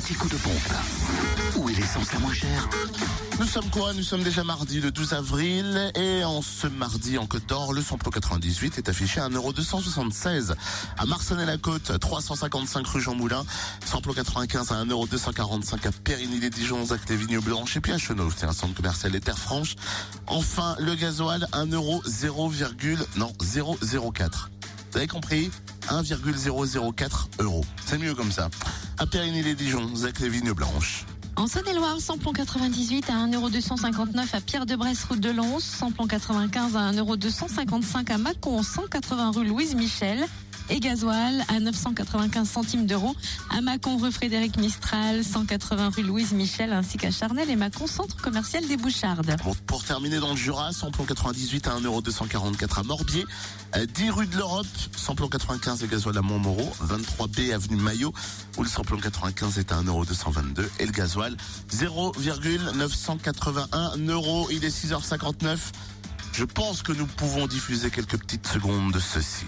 anti-coup de pompe. Où est l'essence la moins chère Nous sommes quoi Nous sommes déjà mardi le 12 avril et en ce mardi en Côte d'Or, le samplon 98 est affiché à 1,276€. À Marcenay-la-Côte, 355 rue Jean Moulin, samplon 95 à 1,245€ à Périgny-les-Dijon, les Vignes Blanches et puis à Chenauve, c'est un centre commercial et terre franche. Enfin, le gasoil, 1,0, non, 004. Vous avez compris 1,004 euros. C'est mieux comme ça. À Périgny-les-Dijon, Zac les Vignes Blanches. En Saône-et-Loire, samplon 98 à 1,259€ à Pierre-de-Bresse, route de Lons. Samplon 95 à 1,255€ à Mâcon, 180 rue Louise Michel. Et gasoil à 995 centimes d'euros à Mâcon, rue Frédéric Mistral, 180 rue Louise Michel, ainsi qu'à Charnel et Mâcon, centre commercial des Bouchardes. Pour, terminer dans le Jura, samplon 98 à 1,244€ à Morbier, euh, 10 rue de l'Europe, samplon 95 et gasoil à Montmoreau, 23B avenue Maillot, où le samplon 95 est à 1,222€ et le gasoil 0,981€. Il est 6h59. Je pense que nous pouvons diffuser quelques petites secondes de ceci.